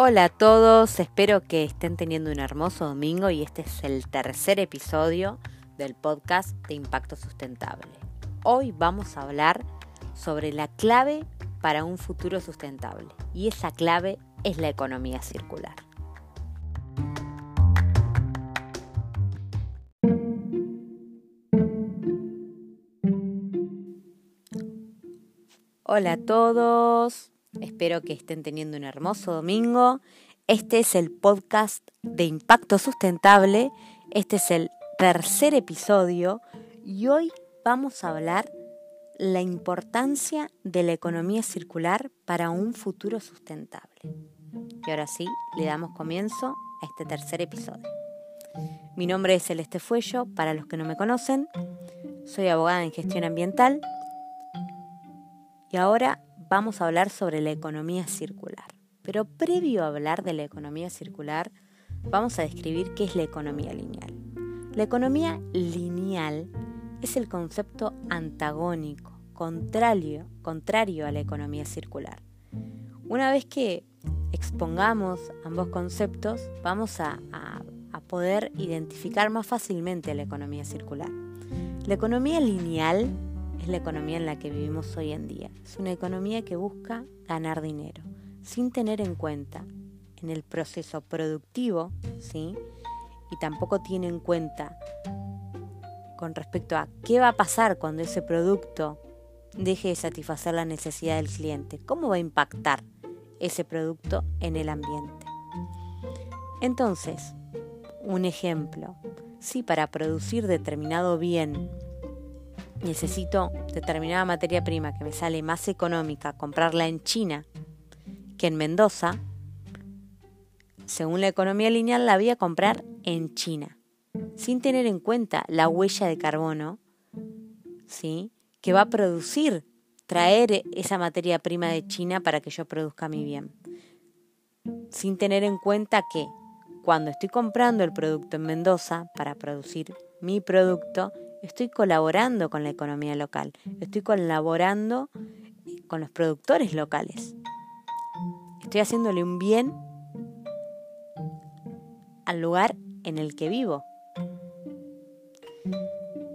Hola a todos, espero que estén teniendo un hermoso domingo y este es el tercer episodio del podcast de Impacto Sustentable. Hoy vamos a hablar sobre la clave para un futuro sustentable y esa clave es la economía circular. Hola a todos, espero que estén teniendo un hermoso domingo. Este es el podcast de Impacto Sustentable, este es el tercer episodio y hoy vamos a hablar la importancia de la economía circular para un futuro sustentable. Y ahora sí, le damos comienzo a este tercer episodio. Mi nombre es Celeste Fuello, para los que no me conocen, soy abogada en gestión ambiental y ahora vamos a hablar sobre la economía circular. Pero previo a hablar de la economía circular, vamos a describir qué es la economía lineal. La economía lineal es el concepto antagónico, contrario, contrario a la economía circular. Una vez que expongamos ambos conceptos, vamos a, a, a poder identificar más fácilmente la economía circular. La economía lineal es la economía en la que vivimos hoy en día. Es una economía que busca ganar dinero, sin tener en cuenta en el proceso productivo, ¿sí? Y tampoco tiene en cuenta con respecto a qué va a pasar cuando ese producto deje de satisfacer la necesidad del cliente, cómo va a impactar ese producto en el ambiente. Entonces, un ejemplo, si para producir determinado bien necesito determinada materia prima que me sale más económica comprarla en China que en Mendoza, según la economía lineal la voy a comprar en China, sin tener en cuenta la huella de carbono, ¿sí? que va a producir traer esa materia prima de China para que yo produzca mi bien. Sin tener en cuenta que cuando estoy comprando el producto en Mendoza para producir mi producto, estoy colaborando con la economía local, estoy colaborando con los productores locales. Estoy haciéndole un bien al lugar en el que vivo.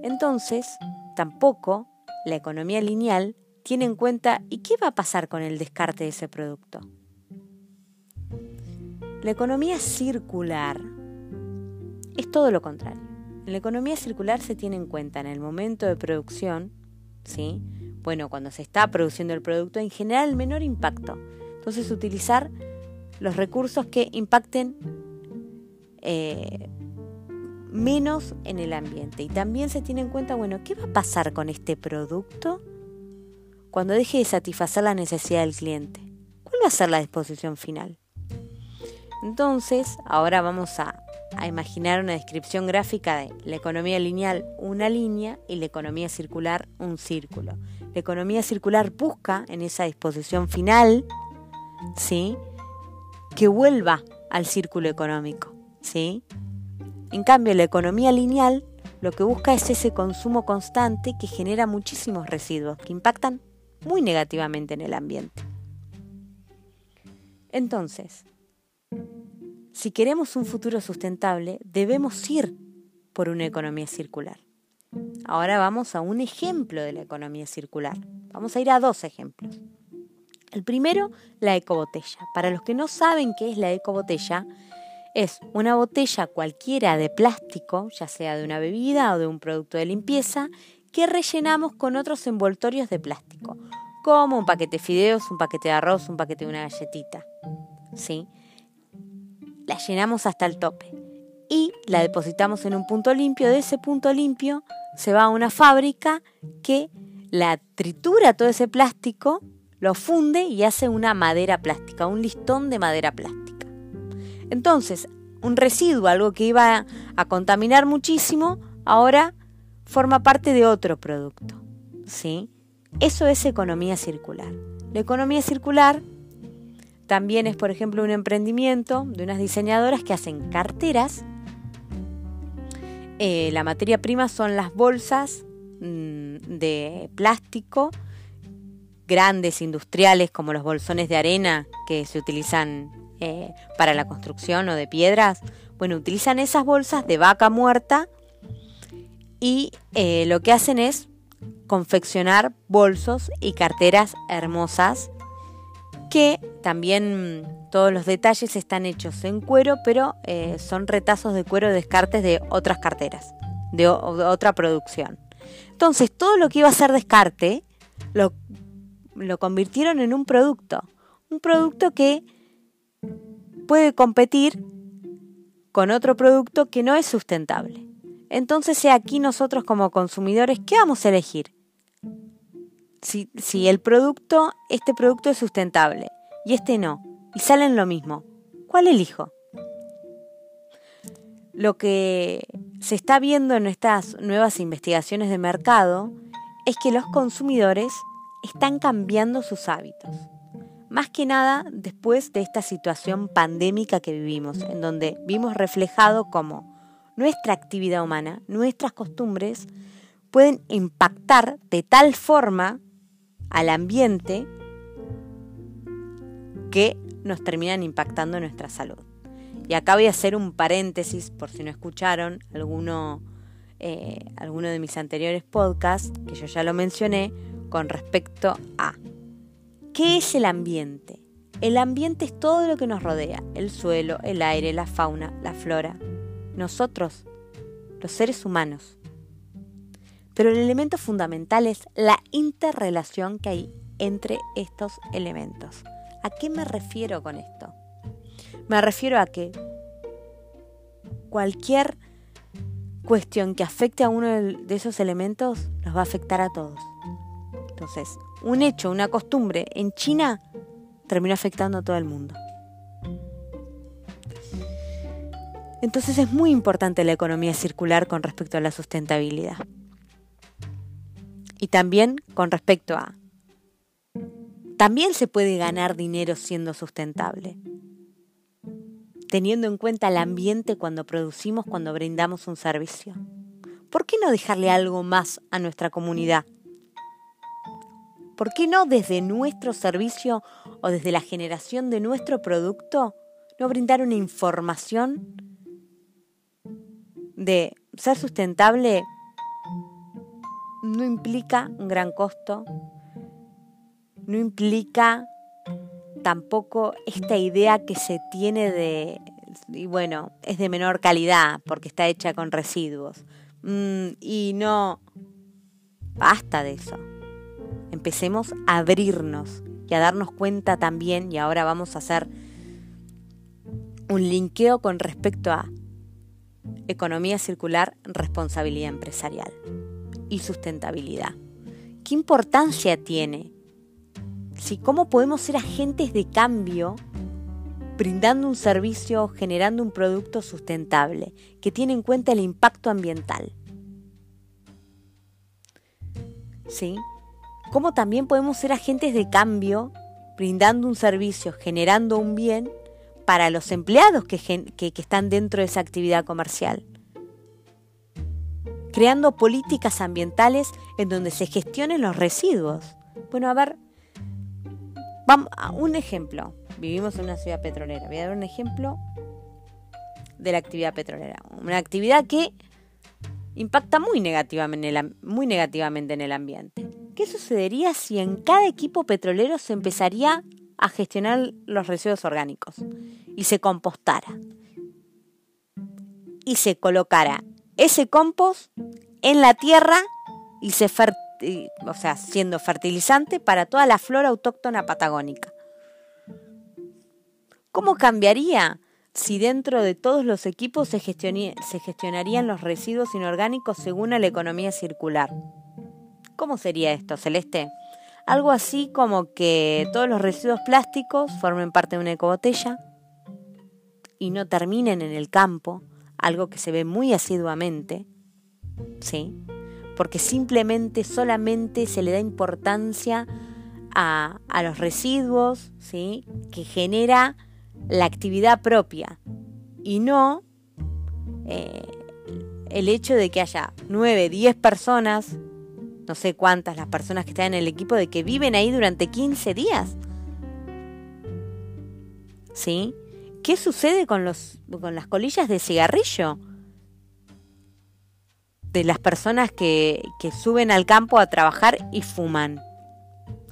Entonces, tampoco la economía lineal tiene en cuenta ¿y qué va a pasar con el descarte de ese producto? La economía circular es todo lo contrario. En la economía circular se tiene en cuenta en el momento de producción, ¿sí? Bueno, cuando se está produciendo el producto, en general el menor impacto. Entonces, utilizar los recursos que impacten eh, menos en el ambiente. Y también se tiene en cuenta, bueno, ¿qué va a pasar con este producto cuando deje de satisfacer la necesidad del cliente? ¿Cuál va a ser la disposición final? Entonces, ahora vamos a a imaginar una descripción gráfica de la economía lineal, una línea, y la economía circular, un círculo. La economía circular busca en esa disposición final, ¿sí? Que vuelva al círculo económico, ¿sí? En cambio, la economía lineal lo que busca es ese consumo constante que genera muchísimos residuos que impactan muy negativamente en el ambiente. Entonces, si queremos un futuro sustentable, debemos ir por una economía circular. Ahora vamos a un ejemplo de la economía circular. Vamos a ir a dos ejemplos. El primero, la ecobotella. Para los que no saben qué es la ecobotella, es una botella cualquiera de plástico, ya sea de una bebida o de un producto de limpieza, que rellenamos con otros envoltorios de plástico, como un paquete de fideos, un paquete de arroz, un paquete de una galletita. ¿Sí? La llenamos hasta el tope y la depositamos en un punto limpio. De ese punto limpio se va a una fábrica que la tritura todo ese plástico, lo funde y hace una madera plástica, un listón de madera plástica. Entonces, un residuo, algo que iba a contaminar muchísimo, ahora forma parte de otro producto. ¿sí? Eso es economía circular. La economía circular también es, por ejemplo, un emprendimiento de unas diseñadoras que hacen carteras. Eh, la materia prima son las bolsas mm, de plástico, grandes, industriales, como los bolsones de arena que se utilizan eh, para la construcción o de piedras, bueno, utilizan esas bolsas de vaca muerta y eh, lo que hacen es confeccionar bolsos y carteras hermosas que también todos los detalles están hechos en cuero, pero eh, son retazos de cuero descartes de otras carteras, de, otra producción. Entonces, todo lo que iba a ser descarte lo, lo convirtieron en un producto. Un producto que puede competir con otro producto que no es sustentable. Entonces, aquí nosotros como consumidores, ¿qué vamos a elegir? Si, si el producto, este producto es sustentable y este no, y salen lo mismo, ¿cuál elijo? Lo que se está viendo en estas nuevas investigaciones de mercado es que los consumidores están cambiando sus hábitos. Más que nada después de esta situación pandémica que vivimos, en donde vimos reflejado cómo nuestra actividad humana, nuestras costumbres, pueden impactar de tal forma al ambiente que nos terminan impactando nuestra salud. Y acá voy a hacer un paréntesis por si no escucharon eh, alguno de mis anteriores podcasts, que yo ya lo mencioné, con respecto a ¿qué es el ambiente? El ambiente es todo lo que nos rodea, el suelo, el aire, la fauna, la flora, nosotros, los seres humanos. Pero el elemento fundamental es la interrelación que hay entre estos elementos. ¿A qué me refiero con esto? Me refiero a que cualquier cuestión que afecte a uno de esos elementos los va a afectar a todos. Entonces, un hecho, una costumbre en China termina afectando a todo el mundo. Entonces es muy importante la economía circular con respecto a la sustentabilidad. Y también con respecto a también se puede ganar dinero siendo sustentable, teniendo en cuenta el ambiente cuando producimos, cuando brindamos un servicio. ¿Por qué no dejarle algo más a nuestra comunidad? ¿Por qué no desde nuestro servicio o desde la generación de nuestro producto no brindar una información de ser sustentable no implica un gran costo, no implica tampoco esta idea que se tiene de, y bueno, es de menor calidad porque está hecha con residuos. Mm, y no, basta de eso. Empecemos a abrirnos y a darnos cuenta también, y ahora vamos a hacer un linkeo con respecto a economía circular, responsabilidad empresarial y sustentabilidad. ¿Qué importancia tiene cómo podemos ser agentes de cambio brindando un servicio, generando un producto sustentable que tiene en cuenta el impacto ambiental. ¿Sí? Cómo también podemos ser agentes de cambio brindando un servicio, generando un bien para los empleados que, que están dentro de esa actividad comercial creando políticas ambientales en donde se gestionen los residuos. Bueno, a ver, Vamos a un ejemplo. Vivimos en una ciudad petrolera. Voy a dar un ejemplo de la actividad petrolera. Una actividad que impacta muy negativamente muy negativamente en el ambiente. ¿Qué sucedería si en cada equipo petrolero se empezaría a gestionar los residuos orgánicos y se compostara? Y se colocara ese compost en la tierra y se o sea, siendo fertilizante para toda la flora autóctona patagónica. ¿Cómo cambiaría si dentro de todos los equipos se, se gestionarían los residuos inorgánicos según la economía circular? ¿Cómo sería esto, Celeste? Algo así como que todos los residuos plásticos formen parte de una ecobotella y no terminen en el campo, algo que se ve muy asiduamente, ¿sí? porque simplemente, solamente se le da importancia a, los residuos ¿sí? que genera la actividad propia y no eh, el hecho de que haya 9, 10 personas, no sé cuántas las personas que están en el equipo, de que viven ahí durante 15 días. ¿Sí? ¿Qué sucede con, los, con las colillas de cigarrillo? De las personas que, que suben al campo a trabajar y fuman.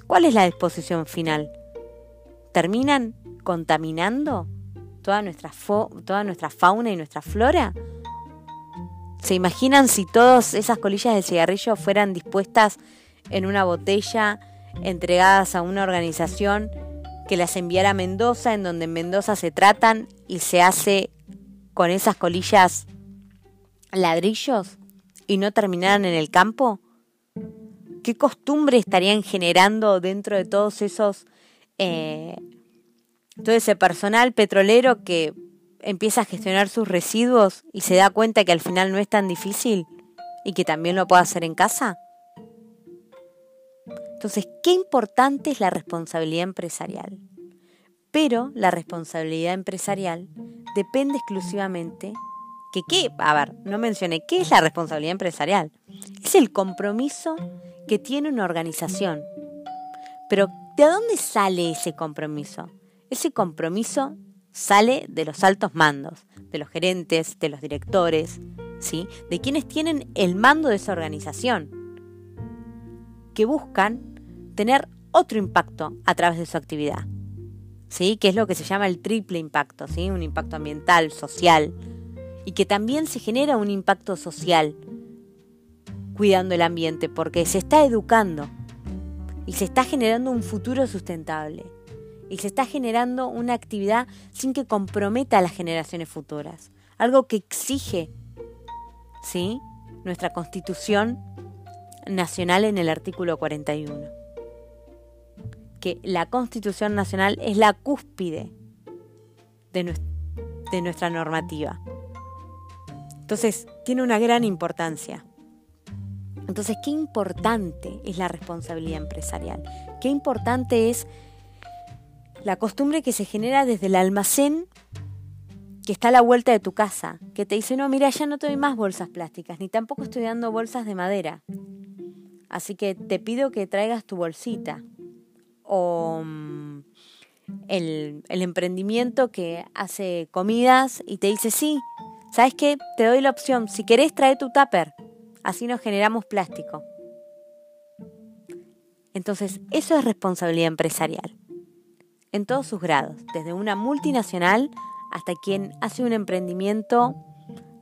¿Cuál es la disposición final? ¿Terminan contaminando toda nuestra, toda nuestra fauna y nuestra flora? ¿Se imaginan si todas esas colillas de cigarrillo fueran dispuestas en una botella, entregadas a una organización que las enviara a Mendoza, en donde en Mendoza se tratan y se hace con esas colillas ladrillos y no terminaran en el campo? ¿Qué costumbre estarían generando dentro de todos esos, eh, todo ese personal petrolero que empieza a gestionar sus residuos y se da cuenta que al final no es tan difícil y que también lo puede hacer en casa? Entonces, qué importante es la responsabilidad empresarial. Pero la responsabilidad empresarial depende exclusivamente que qué, a ver, no mencioné, ¿qué es la responsabilidad empresarial? Es el compromiso que tiene una organización. Pero ¿de dónde sale ese compromiso? Ese compromiso sale de los altos mandos, de los gerentes, de los directores, ¿sí? de quienes tienen el mando de esa organización, que buscan tener otro impacto a través de su actividad, ¿sí? que es lo que se llama el triple impacto, ¿sí? un impacto ambiental, social, y que también se genera un impacto social cuidando el ambiente, porque se está educando y se está generando un futuro sustentable y se está generando una actividad sin que comprometa a las generaciones futuras. Algo que exige ¿sí? nuestra Constitución Nacional en el artículo 41. Que la Constitución Nacional es la cúspide de, de nuestra normativa. Entonces, tiene una gran importancia. Entonces, qué importante es la responsabilidad empresarial. Qué importante es la costumbre que se genera desde el almacén que está a la vuelta de tu casa, que te dice, no, mira, ya no te doy más bolsas plásticas, ni tampoco estoy dando bolsas de madera. Así que te pido que traigas tu bolsita. O mm, el, el emprendimiento que hace comidas y te dice, sí, ¿sabes qué? Te doy la opción, si querés trae tu tupper, así nos generamos plástico. Entonces, eso es responsabilidad empresarial en todos sus grados, desde una multinacional hasta quien hace un emprendimiento,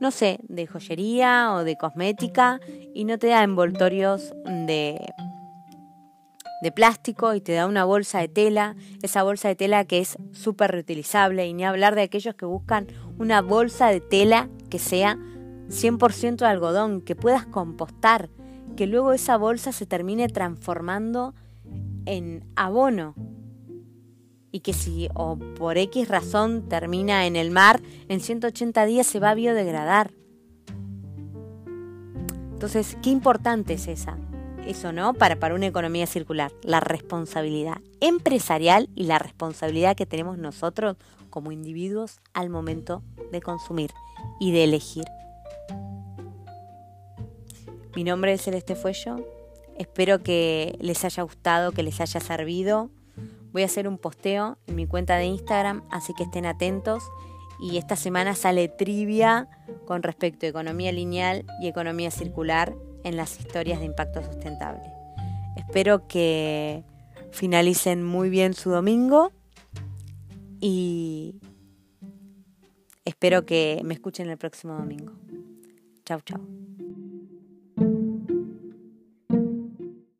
no sé, de joyería o de cosmética y no te da envoltorios de, de plástico y te da una bolsa de tela, esa bolsa de tela que es súper reutilizable y ni hablar de aquellos que buscan una bolsa de tela que sea 100% de algodón, que puedas compostar, que luego esa bolsa se termine transformando en abono y que si o por X razón termina en el mar, en 180 días se va a biodegradar. Entonces, qué importante es esa, eso, ¿no? Para, para una economía circular, la responsabilidad empresarial y la responsabilidad que tenemos nosotros como individuos al momento de consumir y de elegir. Mi nombre es Celeste Fuello. Espero que les haya gustado, que les haya servido. Voy a hacer un posteo en mi cuenta de Instagram, así que estén atentos. Y esta semana sale trivia con respecto a economía lineal y economía circular en las historias de impacto sustentable. Espero que finalicen muy bien su domingo y espero que me escuchen el próximo domingo. Chau, chau.